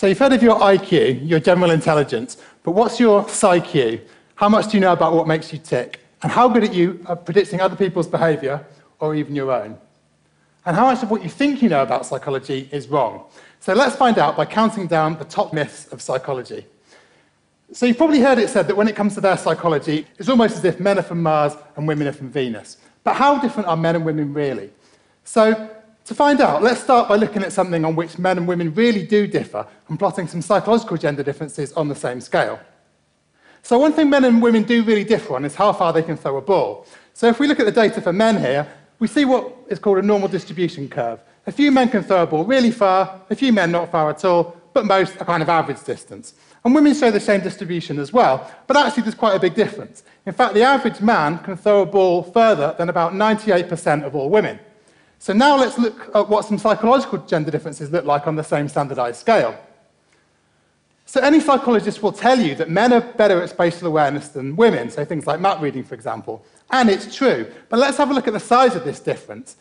So you've heard of your IQ, your general intelligence, but what's your PsyQ? How much do you know about what makes you tick? And how good are you at predicting other people's behavior or even your own? And how much of what you think you know about psychology is wrong? So let's find out by counting down the top myths of psychology. So you've probably heard it said that when it comes to their psychology, it's almost as if men are from Mars and women are from Venus. But how different are men and women really? So to find out, let's start by looking at something on which men and women really do differ and plotting some psychological gender differences on the same scale. So one thing men and women do really differ on is how far they can throw a ball. So if we look at the data for men here, we see what is called a normal distribution curve. A few men can throw a ball really far, a few men not far at all, but most a kind of average distance. And women show the same distribution as well, but actually there's quite a big difference. In fact, the average man can throw a ball further than about 98% of all women. So now let's look at what some psychological gender differences look like on the same standardized scale. So any psychologist will tell you that men are better at spatial awareness than women, so things like map reading, for example. And it's true. But let's have a look at the size of this difference.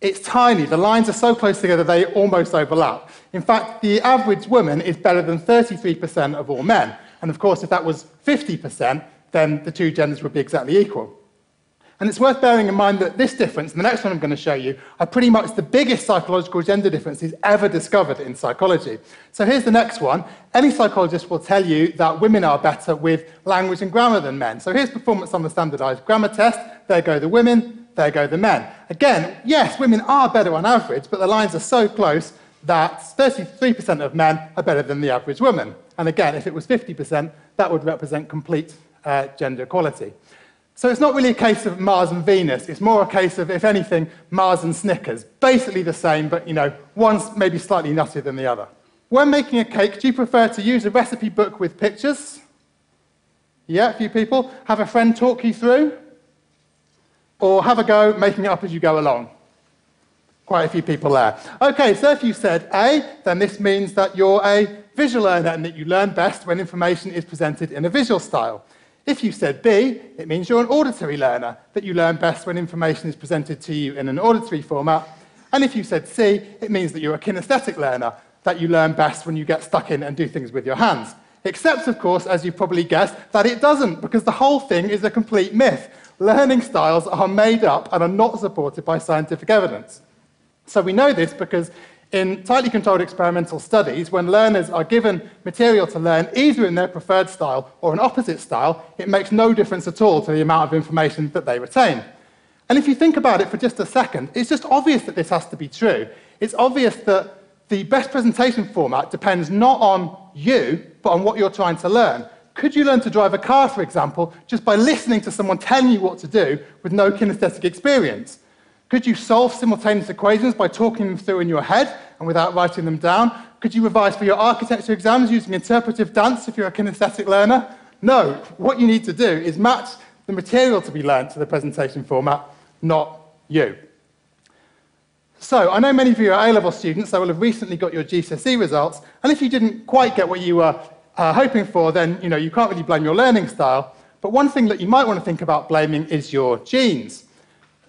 It's tiny. The lines are so close together they almost overlap. In fact, the average woman is better than 33% of all men. And of course, if that was 50%, then the two genders would be exactly equal. And it's worth bearing in mind that this difference, and the next one I'm going to show you, are pretty much the biggest psychological gender differences ever discovered in psychology. So here's the next one. Any psychologist will tell you that women are better with language and grammar than men. So here's performance on the standardized grammar test. There go the women, there go the men. Again, yes, women are better on average, but the lines are so close that 33% of men are better than the average woman. And again, if it was 50%, that would represent complete uh, gender equality. So it's not really a case of Mars and Venus. It's more a case of, if anything, Mars and Snickers. Basically the same, but you know, one's maybe slightly nuttier than the other. When making a cake, do you prefer to use a recipe book with pictures? Yeah, a few people. Have a friend talk you through? or have a go making it up as you go along? Quite a few people there. Okay, so if you said A, then this means that you're a visual learner and that you learn best when information is presented in a visual style. If you said B, it means you're an auditory learner, that you learn best when information is presented to you in an auditory format. And if you said C, it means that you're a kinesthetic learner, that you learn best when you get stuck in and do things with your hands. Except, of course, as you probably guessed, that it doesn't, because the whole thing is a complete myth learning styles are made up and are not supported by scientific evidence. So we know this because in tightly controlled experimental studies, when learners are given material to learn either in their preferred style or an opposite style, it makes no difference at all to the amount of information that they retain. And if you think about it for just a second, it's just obvious that this has to be true. It's obvious that the best presentation format depends not on you, but on what you're trying to learn. Could you learn to drive a car, for example, just by listening to someone telling you what to do with no kinesthetic experience? Could you solve simultaneous equations by talking them through in your head and without writing them down? Could you revise for your architecture exams using interpretive dance if you're a kinesthetic learner? No. What you need to do is match the material to be learned to the presentation format, not you. So, I know many of you are A-level students, so will have recently got your GCSE results, and if you didn't quite get what you were uh, hoping for, then you know you can't really blame your learning style. But one thing that you might want to think about blaming is your genes.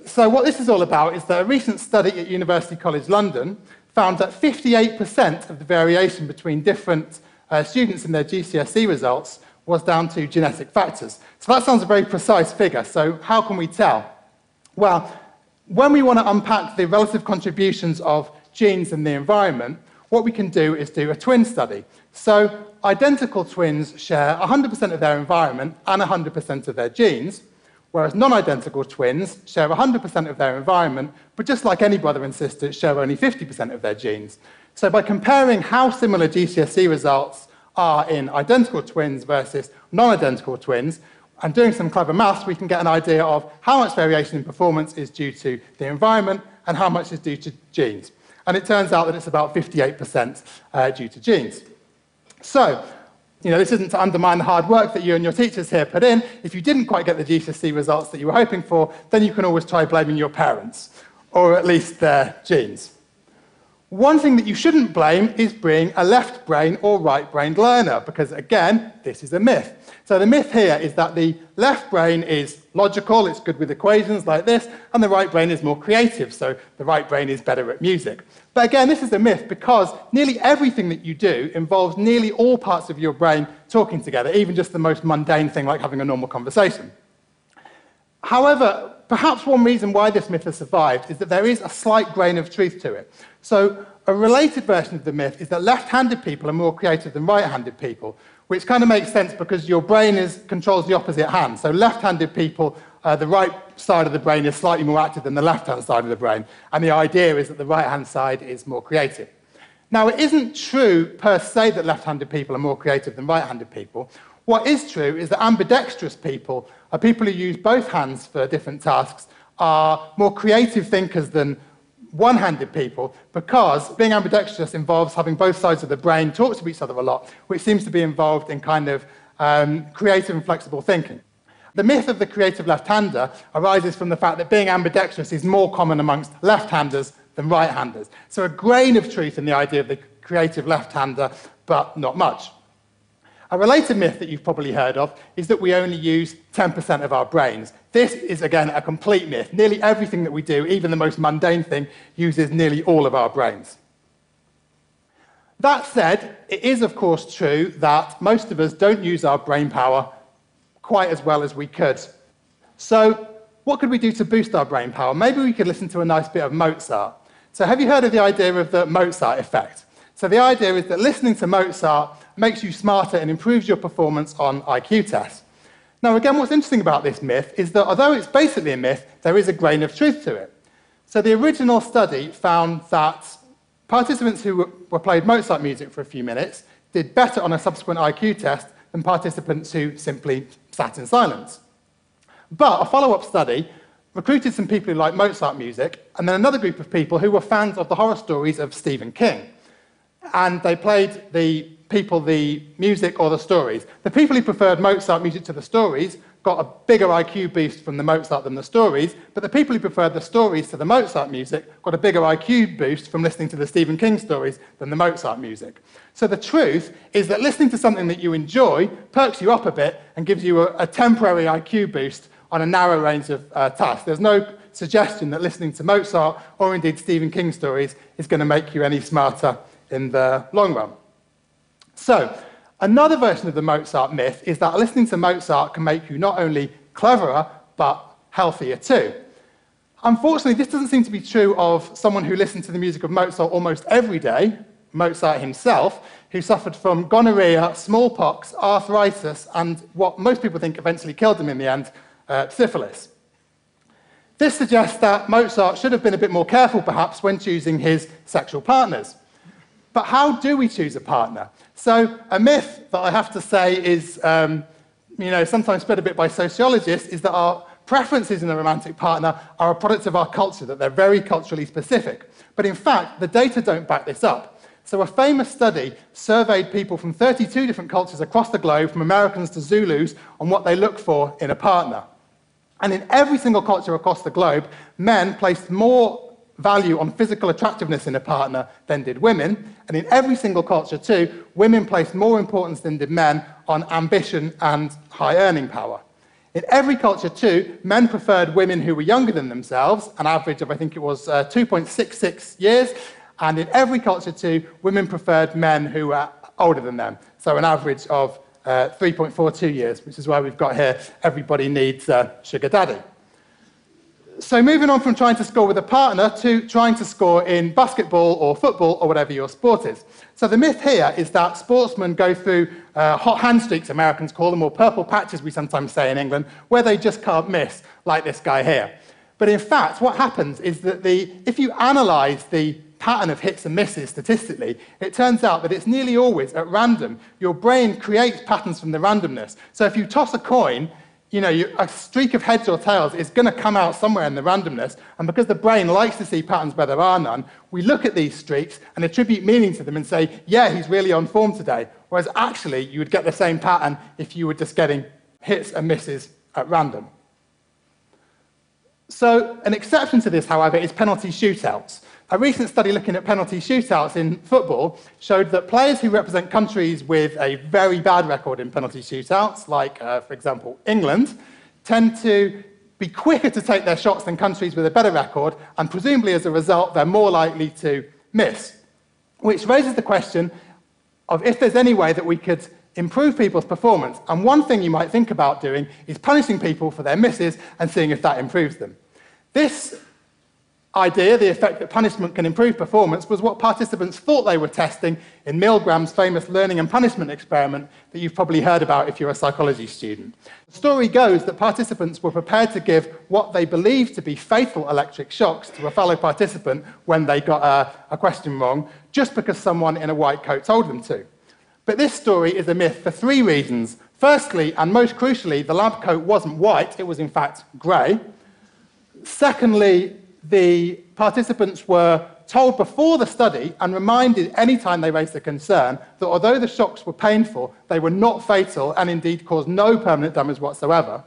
So what this is all about is that a recent study at University College London found that 58% of the variation between different uh, students in their GCSE results was down to genetic factors. So that sounds a very precise figure. So how can we tell? Well, when we want to unpack the relative contributions of genes and the environment, what we can do is do a twin study. So identical twins share 100% of their environment and 100% of their genes, whereas non-identical twins share 100% of their environment, but just like any brother and sister, share only 50% of their genes. So by comparing how similar GCSE results are in identical twins versus non-identical twins, and doing some clever maths, we can get an idea of how much variation in performance is due to the environment and how much is due to genes. And it turns out that it's about 58% uh, due to genes. So, you know, this isn't to undermine the hard work that you and your teachers here put in. If you didn't quite get the GCSE results that you were hoping for, then you can always try blaming your parents, or at least their genes. One thing that you shouldn't blame is being a left brain or right brained learner, because again, this is a myth. So the myth here is that the left brain is logical, it's good with equations like this, and the right brain is more creative, so the right brain is better at music. But again, this is a myth because nearly everything that you do involves nearly all parts of your brain talking together, even just the most mundane thing like having a normal conversation. However, perhaps one reason why this myth has survived is that there is a slight grain of truth to it. So, a related version of the myth is that left handed people are more creative than right handed people, which kind of makes sense because your brain is, controls the opposite hand. So, left handed people, uh, the right side of the brain is slightly more active than the left hand side of the brain. And the idea is that the right hand side is more creative. Now, it isn't true per se that left handed people are more creative than right handed people. What is true is that ambidextrous people, are people who use both hands for different tasks, are more creative thinkers than one handed people because being ambidextrous involves having both sides of the brain talk to each other a lot, which seems to be involved in kind of um, creative and flexible thinking. The myth of the creative left hander arises from the fact that being ambidextrous is more common amongst left handers than right handers. So, a grain of truth in the idea of the creative left hander, but not much. A related myth that you've probably heard of is that we only use 10% of our brains. This is, again, a complete myth. Nearly everything that we do, even the most mundane thing, uses nearly all of our brains. That said, it is, of course, true that most of us don't use our brain power quite as well as we could. So, what could we do to boost our brain power? Maybe we could listen to a nice bit of Mozart. So, have you heard of the idea of the Mozart effect? So, the idea is that listening to Mozart makes you smarter and improves your performance on IQ tests. Now, again, what's interesting about this myth is that although it's basically a myth, there is a grain of truth to it. So, the original study found that participants who were played Mozart music for a few minutes did better on a subsequent IQ test than participants who simply sat in silence. But a follow up study recruited some people who liked Mozart music, and then another group of people who were fans of the horror stories of Stephen King. And they played the people the music or the stories. The people who preferred Mozart music to the stories got a bigger IQ boost from the Mozart than the stories, but the people who preferred the stories to the Mozart music got a bigger IQ boost from listening to the Stephen King stories than the Mozart music. So the truth is that listening to something that you enjoy perks you up a bit and gives you a, a temporary IQ boost on a narrow range of uh, tasks. There's no suggestion that listening to Mozart or indeed Stephen King stories is going to make you any smarter in the long run. So, another version of the Mozart myth is that listening to Mozart can make you not only cleverer, but healthier too. Unfortunately, this doesn't seem to be true of someone who listened to the music of Mozart almost every day, Mozart himself, who suffered from gonorrhea, smallpox, arthritis, and what most people think eventually killed him in the end, uh, syphilis. This suggests that Mozart should have been a bit more careful, perhaps, when choosing his sexual partners. But how do we choose a partner? So, a myth that I have to say is, um, you know, sometimes spread a bit by sociologists, is that our preferences in a romantic partner are a product of our culture, that they're very culturally specific. But in fact, the data don't back this up. So, a famous study surveyed people from 32 different cultures across the globe, from Americans to Zulus, on what they look for in a partner. And in every single culture across the globe, men placed more value on physical attractiveness in a partner than did women. And in every single culture, too, women placed more importance than did men on ambition and high earning power. In every culture, too, men preferred women who were younger than themselves, an average of, I think it was uh, 2.66 years. And in every culture, too, women preferred men who were older than them, so an average of uh, 3.42 years, which is why we've got here everybody needs a sugar daddy so moving on from trying to score with a partner to trying to score in basketball or football or whatever your sport is. So the myth here is that sportsmen go through uh, hot hand streaks, Americans call them, or purple patches, we sometimes say in England, where they just can't miss, like this guy here. But in fact, what happens is that the, if you analyze the pattern of hits and misses statistically, it turns out that it's nearly always at random. Your brain creates patterns from the randomness. So if you toss a coin, you know, you, a streak of heads or tails is going to come out somewhere in the randomness. And because the brain likes to see patterns where there are none, we look at these streaks and attribute meaning to them and say, yeah, he's really on form today. Whereas actually, you would get the same pattern if you were just getting hits and misses at random. So, an exception to this, however, is penalty shootouts. A recent study looking at penalty shootouts in football showed that players who represent countries with a very bad record in penalty shootouts, like, uh, for example, England, tend to be quicker to take their shots than countries with a better record, and presumably as a result, they're more likely to miss. Which raises the question of if there's any way that we could improve people's performance. And one thing you might think about doing is punishing people for their misses and seeing if that improves them. This idea, the effect that punishment can improve performance, was what participants thought they were testing in Milgram's famous learning and punishment experiment that you've probably heard about if you're a psychology student. The story goes that participants were prepared to give what they believed to be fatal electric shocks to a fellow participant when they got a, a question wrong, just because someone in a white coat told them to. But this story is a myth for three reasons. Firstly, and most crucially, the lab coat wasn't white, it was in fact grey. Secondly, the participants were told before the study and reminded any time they raised a concern that although the shocks were painful, they were not fatal and indeed caused no permanent damage whatsoever.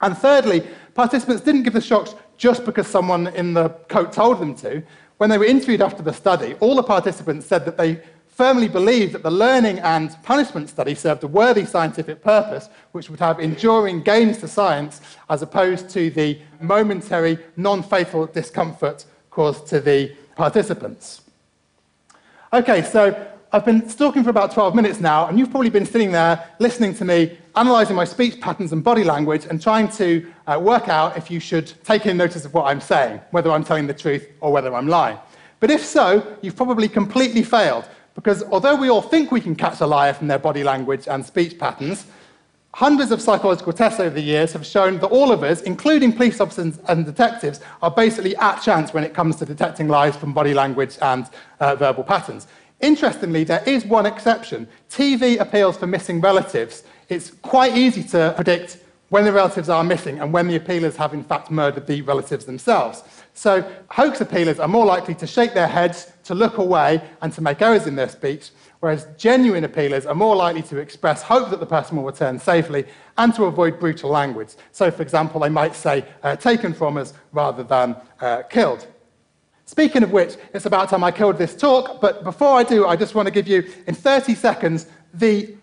And thirdly, participants didn't give the shocks just because someone in the coat told them to. When they were interviewed after the study, all the participants said that they firmly believed that the learning and punishment study served a worthy scientific purpose, which would have enduring gains to science, as opposed to the momentary, non fatal discomfort caused to the participants. Okay, so I've been talking for about 12 minutes now, and you've probably been sitting there listening to me, analysing my speech patterns and body language, and trying to uh, work out if you should take in notice of what I'm saying, whether I'm telling the truth or whether I'm lying. But if so, you've probably completely failed, because although we all think we can catch a liar from their body language and speech patterns, hundreds of psychological tests over the years have shown that all of us, including police officers and detectives, are basically at chance when it comes to detecting lies from body language and uh, verbal patterns. Interestingly, there is one exception. TV appeals for missing relatives. It's quite easy to predict when the relatives are missing and when the appealers have in fact murdered the relatives themselves. So hoax appealers are more likely to shake their heads, to look away, and to make errors in their speech, whereas genuine appealers are more likely to express hope that the person will return safely and to avoid brutal language. So, for example, they might say, uh, taken from us rather than uh, killed. Speaking of which, it's about time I killed this talk, but before I do, I just want to give you, in 30 seconds, the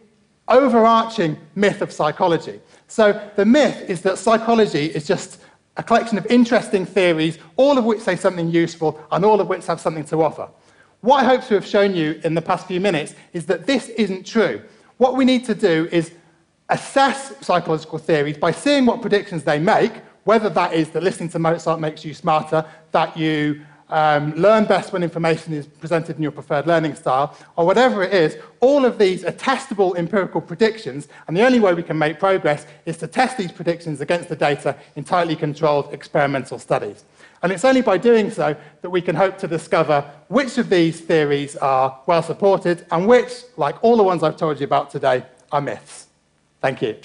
overarching myth of psychology. So, the myth is that psychology is just a collection of interesting theories, all of which say something useful and all of which have something to offer. What I hope to have shown you in the past few minutes is that this isn't true. What we need to do is assess psychological theories by seeing what predictions they make, whether that is that listening to Mozart makes you smarter, that you um, learn best when information is presented in your preferred learning style, or whatever it is, all of these are testable empirical predictions, and the only way we can make progress is to test these predictions against the data in tightly controlled experimental studies. And it's only by doing so that we can hope to discover which of these theories are well supported and which, like all the ones I've told you about today, are myths. Thank you.